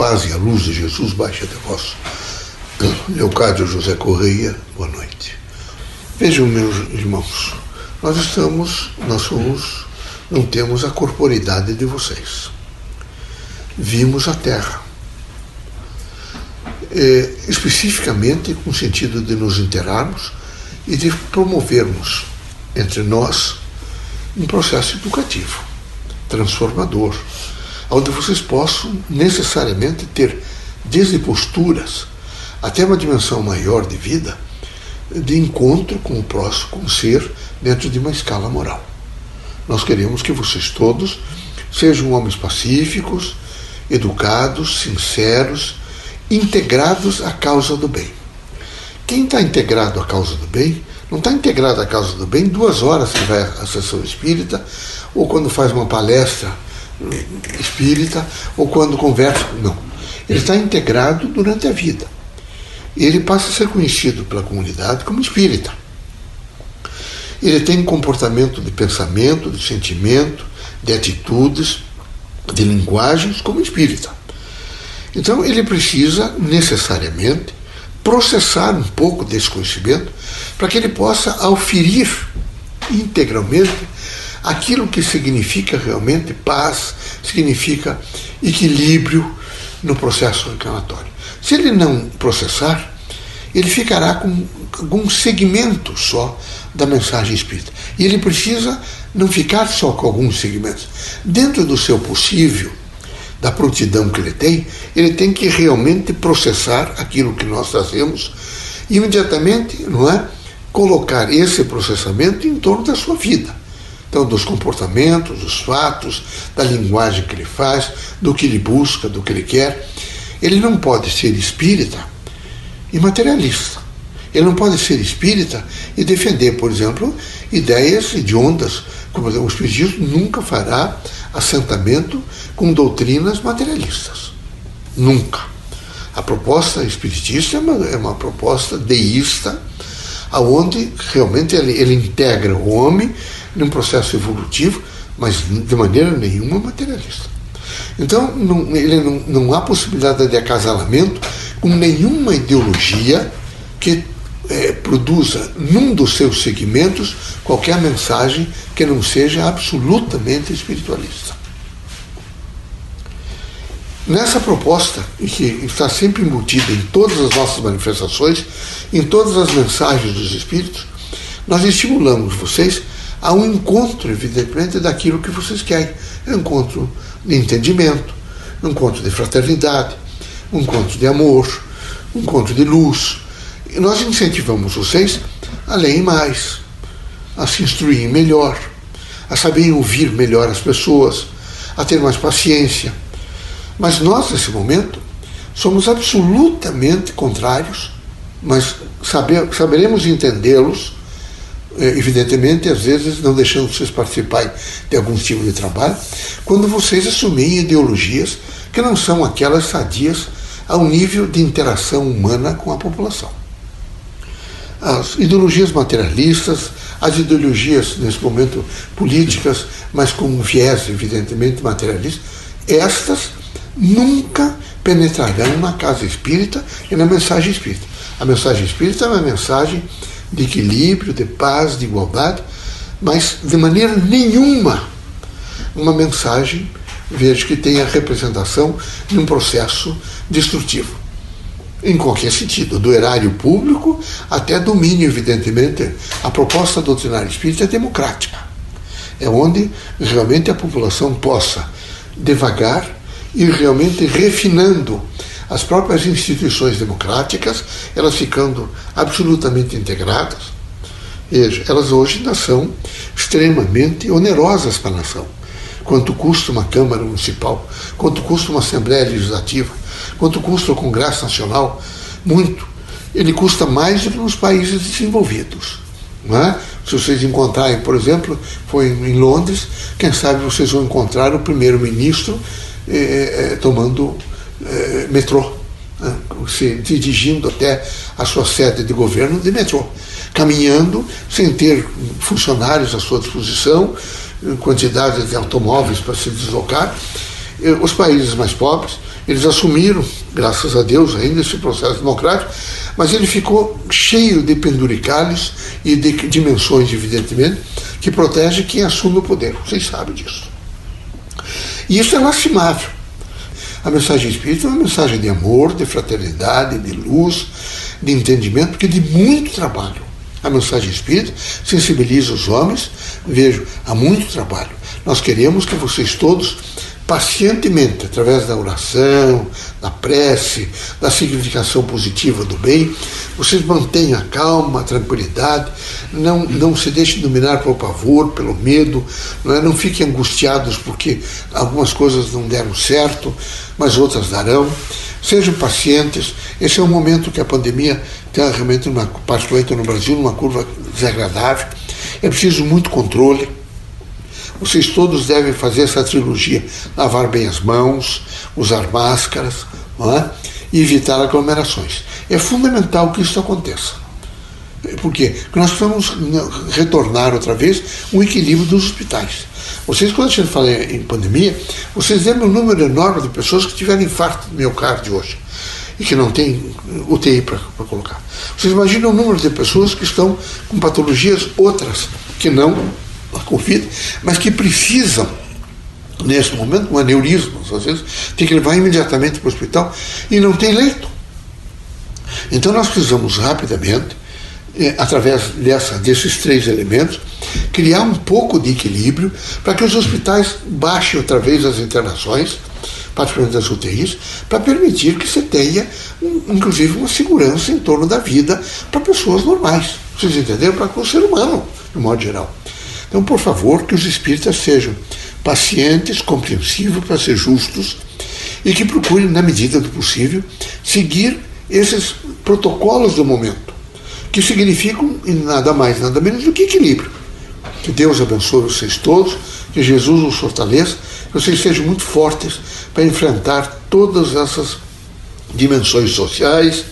paz e a luz de Jesus baixe até vós. Leocádio José Correia, boa noite. Vejam, meus irmãos, nós estamos, nós somos, não temos a corporidade de vocês. Vimos a Terra. É, especificamente com o sentido de nos interarmos e de promovermos entre nós um processo educativo, transformador, onde vocês possam necessariamente ter, desde posturas até uma dimensão maior de vida, de encontro com o próximo, com o ser, dentro de uma escala moral. Nós queremos que vocês todos sejam homens pacíficos, educados, sinceros, integrados à causa do bem. Quem está integrado à causa do bem, não está integrado à causa do bem duas horas que vai à sessão espírita, ou quando faz uma palestra espírita ou quando conversa. Não. Ele está integrado durante a vida. Ele passa a ser conhecido pela comunidade como espírita. Ele tem comportamento de pensamento, de sentimento, de atitudes, de linguagens como espírita. Então ele precisa necessariamente processar um pouco desse conhecimento para que ele possa auferir integralmente aquilo que significa realmente paz, significa equilíbrio no processo reencarnatório. Se ele não processar, ele ficará com algum segmento só da mensagem espírita. E ele precisa não ficar só com alguns segmentos. Dentro do seu possível, da prontidão que ele tem, ele tem que realmente processar aquilo que nós trazemos e imediatamente, não é, colocar esse processamento em torno da sua vida. Então, dos comportamentos, dos fatos, da linguagem que ele faz, do que ele busca, do que ele quer. Ele não pode ser espírita e materialista. Ele não pode ser espírita e defender, por exemplo, ideias hediondas, como o espiritismo nunca fará assentamento com doutrinas materialistas. Nunca. A proposta espiritista é uma, é uma proposta deísta, aonde realmente ele, ele integra o homem num processo evolutivo, mas de maneira nenhuma materialista. Então, não, ele não, não há possibilidade de acasalamento com nenhuma ideologia que é, produza num dos seus segmentos qualquer mensagem que não seja absolutamente espiritualista. Nessa proposta, que está sempre embutida em todas as nossas manifestações, em todas as mensagens dos Espíritos, nós estimulamos vocês a um encontro, evidentemente, daquilo que vocês querem. Um encontro de entendimento, um encontro de fraternidade, um encontro de amor, um encontro de luz. E nós incentivamos vocês a lerem mais, a se instruírem melhor, a saberem ouvir melhor as pessoas, a ter mais paciência. Mas nós, nesse momento, somos absolutamente contrários, mas saber, saberemos entendê-los é, evidentemente, às vezes não deixando vocês participarem de algum tipo de trabalho, quando vocês assumem ideologias que não são aquelas sadias ao nível de interação humana com a população. As ideologias materialistas, as ideologias, nesse momento, políticas, mas com um viés, evidentemente, materialista, estas nunca penetrarão na casa espírita e na mensagem espírita. A mensagem espírita é uma mensagem de equilíbrio, de paz, de igualdade, mas de maneira nenhuma uma mensagem, vejo que tenha representação de um processo destrutivo. Em qualquer sentido, do erário público até domínio, evidentemente, a proposta doutrinária espírita é democrática. É onde realmente a população possa, devagar, ir realmente refinando as próprias instituições democráticas, elas ficando absolutamente integradas, veja, elas hoje ainda são extremamente onerosas para a nação. Quanto custa uma Câmara Municipal? Quanto custa uma Assembleia Legislativa? Quanto custa o Congresso Nacional? Muito. Ele custa mais do que nos países desenvolvidos. É? Se vocês encontrarem, por exemplo, foi em Londres, quem sabe vocês vão encontrar o primeiro-ministro eh, eh, tomando eh, metrô, né? se dirigindo até a sua sede de governo de metrô, caminhando sem ter funcionários à sua disposição, quantidade de automóveis para se deslocar. Os países mais pobres, Eles assumiram, graças a Deus, ainda esse processo democrático, mas ele ficou cheio de penduricalhos e de dimensões, evidentemente, que protege quem assume o poder. Vocês sabem disso. E isso é lastimável. A mensagem espírita é uma mensagem de amor, de fraternidade, de luz, de entendimento, porque de muito trabalho. A mensagem espírita sensibiliza os homens, vejo, há muito trabalho. Nós queremos que vocês todos pacientemente, através da oração, da prece, da significação positiva do bem, vocês mantenham a calma, a tranquilidade, não, não se deixem dominar pelo pavor, pelo medo, não, é? não fiquem angustiados porque algumas coisas não deram certo, mas outras darão. Sejam pacientes. Esse é um momento que a pandemia está realmente, uma, particularmente no Brasil, numa curva desagradável. É preciso muito controle vocês todos devem fazer essa trilogia: lavar bem as mãos, usar máscaras é? e evitar aglomerações. É fundamental que isso aconteça. Por quê? Porque nós precisamos retornar outra vez o equilíbrio dos hospitais. Vocês, quando a gente fala em pandemia, vocês lembram o número enorme de pessoas que tiveram infarto do miocárdio hoje e que não tem UTI para colocar. Vocês imaginam o número de pessoas que estão com patologias outras que não Covid, mas que precisam, nesse momento, um aneurisma, às vezes, tem que levar imediatamente para o hospital e não tem leito. Então nós precisamos rapidamente, eh, através dessa, desses três elementos, criar um pouco de equilíbrio para que os hospitais baixem outra vez as internações, particularmente das UTIs, para permitir que você tenha, um, inclusive, uma segurança em torno da vida para pessoas normais. Vocês entenderam? Para o ser humano, de modo geral. Então, por favor, que os espíritas sejam pacientes, compreensivos para ser justos e que procurem, na medida do possível, seguir esses protocolos do momento, que significam nada mais, nada menos do que equilíbrio. Que Deus abençoe vocês todos, que Jesus os fortaleça, que vocês sejam muito fortes para enfrentar todas essas dimensões sociais,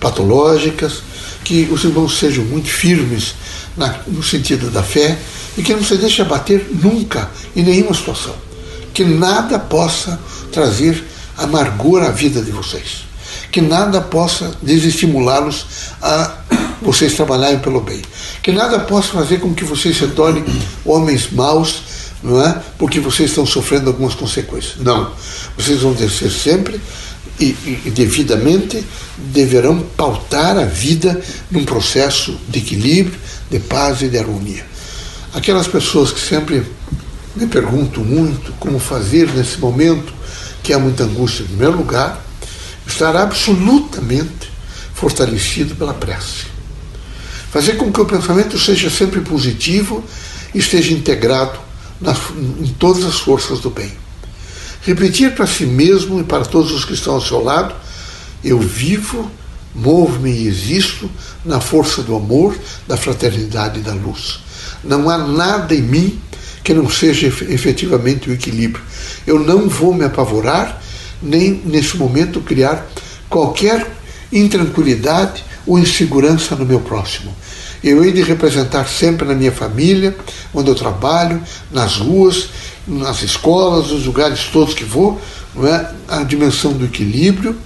patológicas, que os irmãos sejam muito firmes na, no sentido da fé e que não se deixe abater nunca, em nenhuma situação. Que nada possa trazer amargura à vida de vocês. Que nada possa desestimulá-los a vocês trabalharem pelo bem. Que nada possa fazer com que vocês se tornem homens maus, não é? Porque vocês estão sofrendo algumas consequências. Não. Vocês vão ser sempre e, e, devidamente deverão pautar a vida num processo de equilíbrio, de paz e de harmonia. Aquelas pessoas que sempre me perguntam muito como fazer nesse momento que há muita angústia, em primeiro lugar, estará absolutamente fortalecido pela prece. Fazer com que o pensamento seja sempre positivo e esteja integrado nas, em todas as forças do bem. Repetir para si mesmo e para todos os que estão ao seu lado: eu vivo, movo-me e existo na força do amor, da fraternidade e da luz. Não há nada em mim que não seja efetivamente o equilíbrio. Eu não vou me apavorar, nem nesse momento criar qualquer intranquilidade ou insegurança no meu próximo. Eu hei de representar sempre na minha família, onde eu trabalho, nas ruas, nas escolas, nos lugares todos que vou, é? a dimensão do equilíbrio,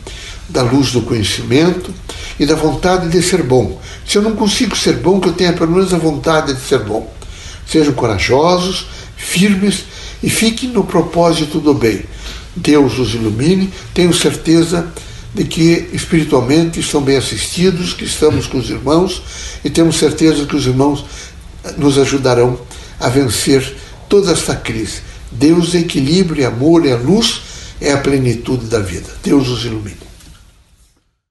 da luz do conhecimento e da vontade de ser bom. Se eu não consigo ser bom, que eu tenha pelo menos a vontade de ser bom. Sejam corajosos, firmes e fiquem no propósito do bem. Deus os ilumine, tenho certeza de que espiritualmente estão bem assistidos, que estamos com os irmãos e temos certeza que os irmãos nos ajudarão a vencer toda esta crise. Deus é equilíbrio, amor, é luz, é a plenitude da vida. Deus os ilumine.